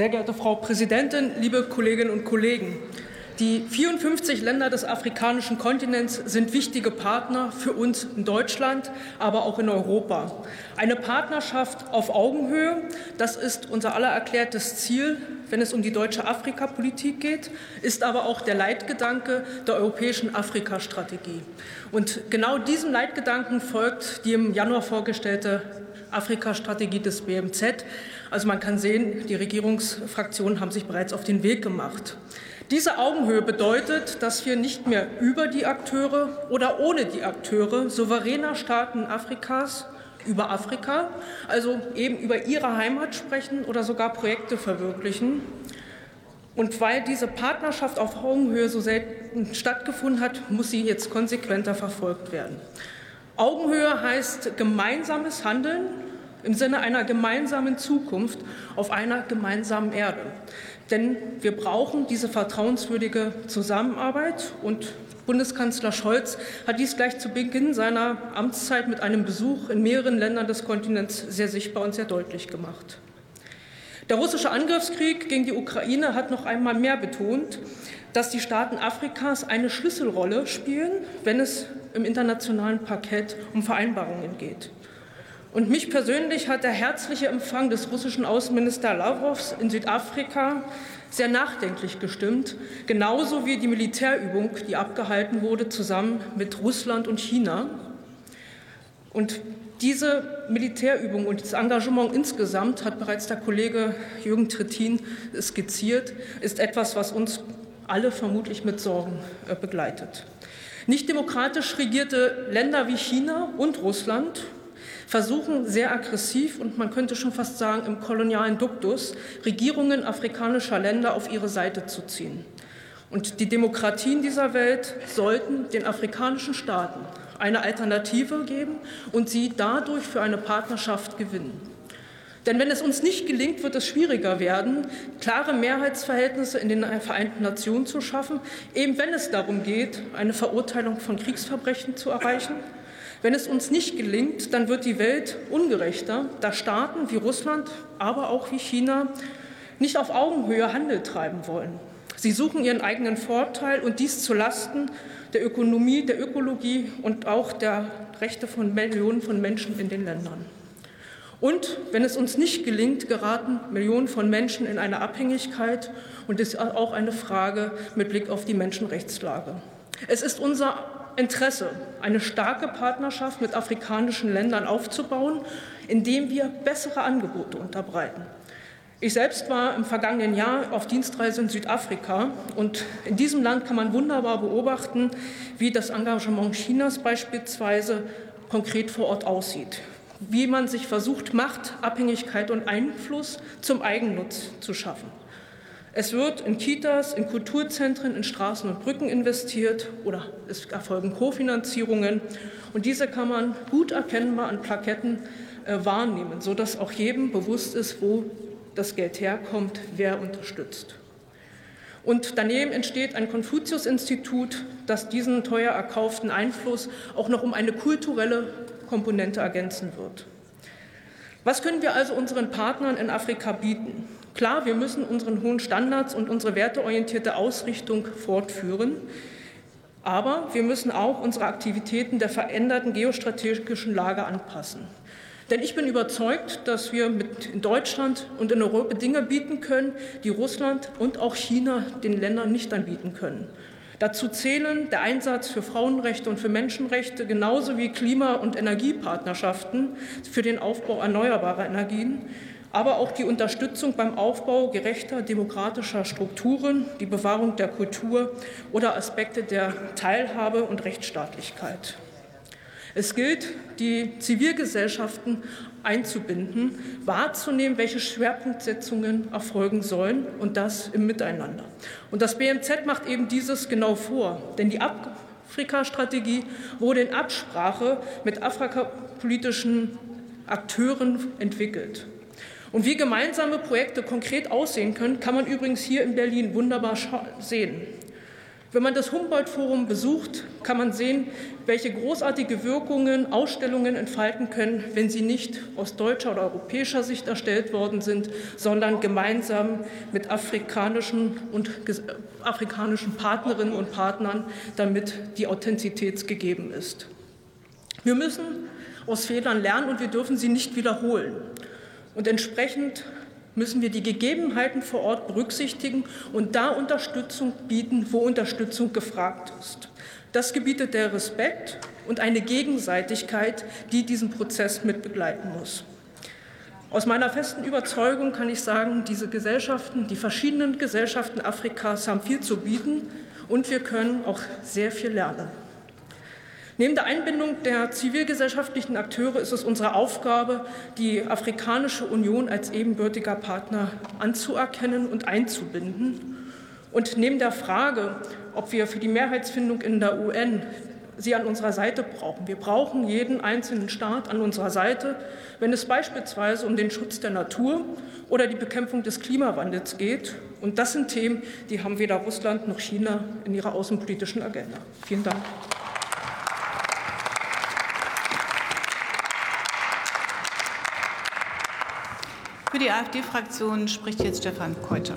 Sehr geehrte Frau Präsidentin, liebe Kolleginnen und Kollegen! Die 54 Länder des afrikanischen Kontinents sind wichtige Partner für uns in Deutschland, aber auch in Europa. Eine Partnerschaft auf Augenhöhe, das ist unser aller erklärtes Ziel, wenn es um die deutsche Afrikapolitik geht, ist aber auch der Leitgedanke der europäischen Afrikastrategie. Und genau diesem Leitgedanken folgt die im Januar vorgestellte Afrikastrategie des BMZ. Also man kann sehen, die Regierungsfraktionen haben sich bereits auf den Weg gemacht. Diese Augenhöhe bedeutet, dass wir nicht mehr über die Akteure oder ohne die Akteure souveräner Staaten Afrikas über Afrika, also eben über ihre Heimat sprechen oder sogar Projekte verwirklichen. Und weil diese Partnerschaft auf Augenhöhe so selten stattgefunden hat, muss sie jetzt konsequenter verfolgt werden. Augenhöhe heißt gemeinsames Handeln im Sinne einer gemeinsamen Zukunft auf einer gemeinsamen Erde. Denn wir brauchen diese vertrauenswürdige Zusammenarbeit. Und Bundeskanzler Scholz hat dies gleich zu Beginn seiner Amtszeit mit einem Besuch in mehreren Ländern des Kontinents sehr sichtbar und sehr deutlich gemacht. Der russische Angriffskrieg gegen die Ukraine hat noch einmal mehr betont, dass die Staaten Afrikas eine Schlüsselrolle spielen, wenn es im internationalen Parkett um Vereinbarungen geht. Und mich persönlich hat der herzliche Empfang des russischen Außenministers Lavrovs in Südafrika sehr nachdenklich gestimmt, genauso wie die Militärübung, die abgehalten wurde, zusammen mit Russland und China. Und diese Militärübung und das Engagement insgesamt, hat bereits der Kollege Jürgen Trittin skizziert, ist etwas, was uns alle vermutlich mit Sorgen äh, begleitet. Nicht demokratisch regierte Länder wie China und Russland versuchen sehr aggressiv und man könnte schon fast sagen im kolonialen Duktus Regierungen afrikanischer Länder auf ihre Seite zu ziehen. Und die Demokratien dieser Welt sollten den afrikanischen Staaten eine Alternative geben und sie dadurch für eine Partnerschaft gewinnen. Denn wenn es uns nicht gelingt, wird es schwieriger werden, klare Mehrheitsverhältnisse in den Vereinten Nationen zu schaffen, eben wenn es darum geht, eine Verurteilung von Kriegsverbrechen zu erreichen wenn es uns nicht gelingt, dann wird die Welt ungerechter, da Staaten wie Russland, aber auch wie China nicht auf Augenhöhe Handel treiben wollen. Sie suchen ihren eigenen Vorteil und dies zu Lasten der Ökonomie, der Ökologie und auch der Rechte von Millionen von Menschen in den Ländern. Und wenn es uns nicht gelingt, geraten Millionen von Menschen in eine Abhängigkeit und ist auch eine Frage mit Blick auf die Menschenrechtslage. Es ist unser Interesse, eine starke Partnerschaft mit afrikanischen Ländern aufzubauen, indem wir bessere Angebote unterbreiten. Ich selbst war im vergangenen Jahr auf Dienstreise in Südafrika und in diesem Land kann man wunderbar beobachten, wie das Engagement Chinas beispielsweise konkret vor Ort aussieht, wie man sich versucht, Macht, Abhängigkeit und Einfluss zum Eigennutz zu schaffen. Es wird in Kitas, in Kulturzentren, in Straßen und Brücken investiert oder es erfolgen Kofinanzierungen. Und diese kann man gut erkennbar an Plaketten äh, wahrnehmen, sodass auch jedem bewusst ist, wo das Geld herkommt, wer unterstützt. Und daneben entsteht ein Konfuzius-Institut, das diesen teuer erkauften Einfluss auch noch um eine kulturelle Komponente ergänzen wird. Was können wir also unseren Partnern in Afrika bieten? Klar, wir müssen unseren hohen Standards und unsere werteorientierte Ausrichtung fortführen. Aber wir müssen auch unsere Aktivitäten der veränderten geostrategischen Lage anpassen. Denn ich bin überzeugt, dass wir in Deutschland und in Europa Dinge bieten können, die Russland und auch China den Ländern nicht anbieten können. Dazu zählen der Einsatz für Frauenrechte und für Menschenrechte genauso wie Klima- und Energiepartnerschaften für den Aufbau erneuerbarer Energien, aber auch die Unterstützung beim Aufbau gerechter demokratischer Strukturen, die Bewahrung der Kultur oder Aspekte der Teilhabe und Rechtsstaatlichkeit. Es gilt, die Zivilgesellschaften einzubinden, wahrzunehmen, welche Schwerpunktsetzungen erfolgen sollen und das im Miteinander. Und das BMZ macht eben dieses genau vor, denn die Afrika-Strategie wurde in Absprache mit afrikapolitischen Akteuren entwickelt. Und wie gemeinsame Projekte konkret aussehen können, kann man übrigens hier in Berlin wunderbar sehen. Wenn man das Humboldt-Forum besucht, kann man sehen, welche großartige Wirkungen Ausstellungen entfalten können, wenn sie nicht aus deutscher oder europäischer Sicht erstellt worden sind, sondern gemeinsam mit afrikanischen und afrikanischen Partnerinnen und Partnern, damit die Authentizität gegeben ist. Wir müssen aus Fehlern lernen und wir dürfen sie nicht wiederholen. Und entsprechend müssen wir die Gegebenheiten vor Ort berücksichtigen und da Unterstützung bieten, wo Unterstützung gefragt ist. Das gebietet der Respekt und eine Gegenseitigkeit, die diesen Prozess mit begleiten muss. Aus meiner festen Überzeugung kann ich sagen, diese Gesellschaften, die verschiedenen Gesellschaften Afrikas haben viel zu bieten und wir können auch sehr viel lernen. Neben der Einbindung der zivilgesellschaftlichen Akteure ist es unsere Aufgabe, die Afrikanische Union als ebenbürtiger Partner anzuerkennen und einzubinden. Und neben der Frage, ob wir für die Mehrheitsfindung in der UN sie an unserer Seite brauchen. Wir brauchen jeden einzelnen Staat an unserer Seite, wenn es beispielsweise um den Schutz der Natur oder die Bekämpfung des Klimawandels geht. Und das sind Themen, die haben weder Russland noch China in ihrer außenpolitischen Agenda. Vielen Dank. Für die AfD-Fraktion spricht jetzt Stefan Keuter.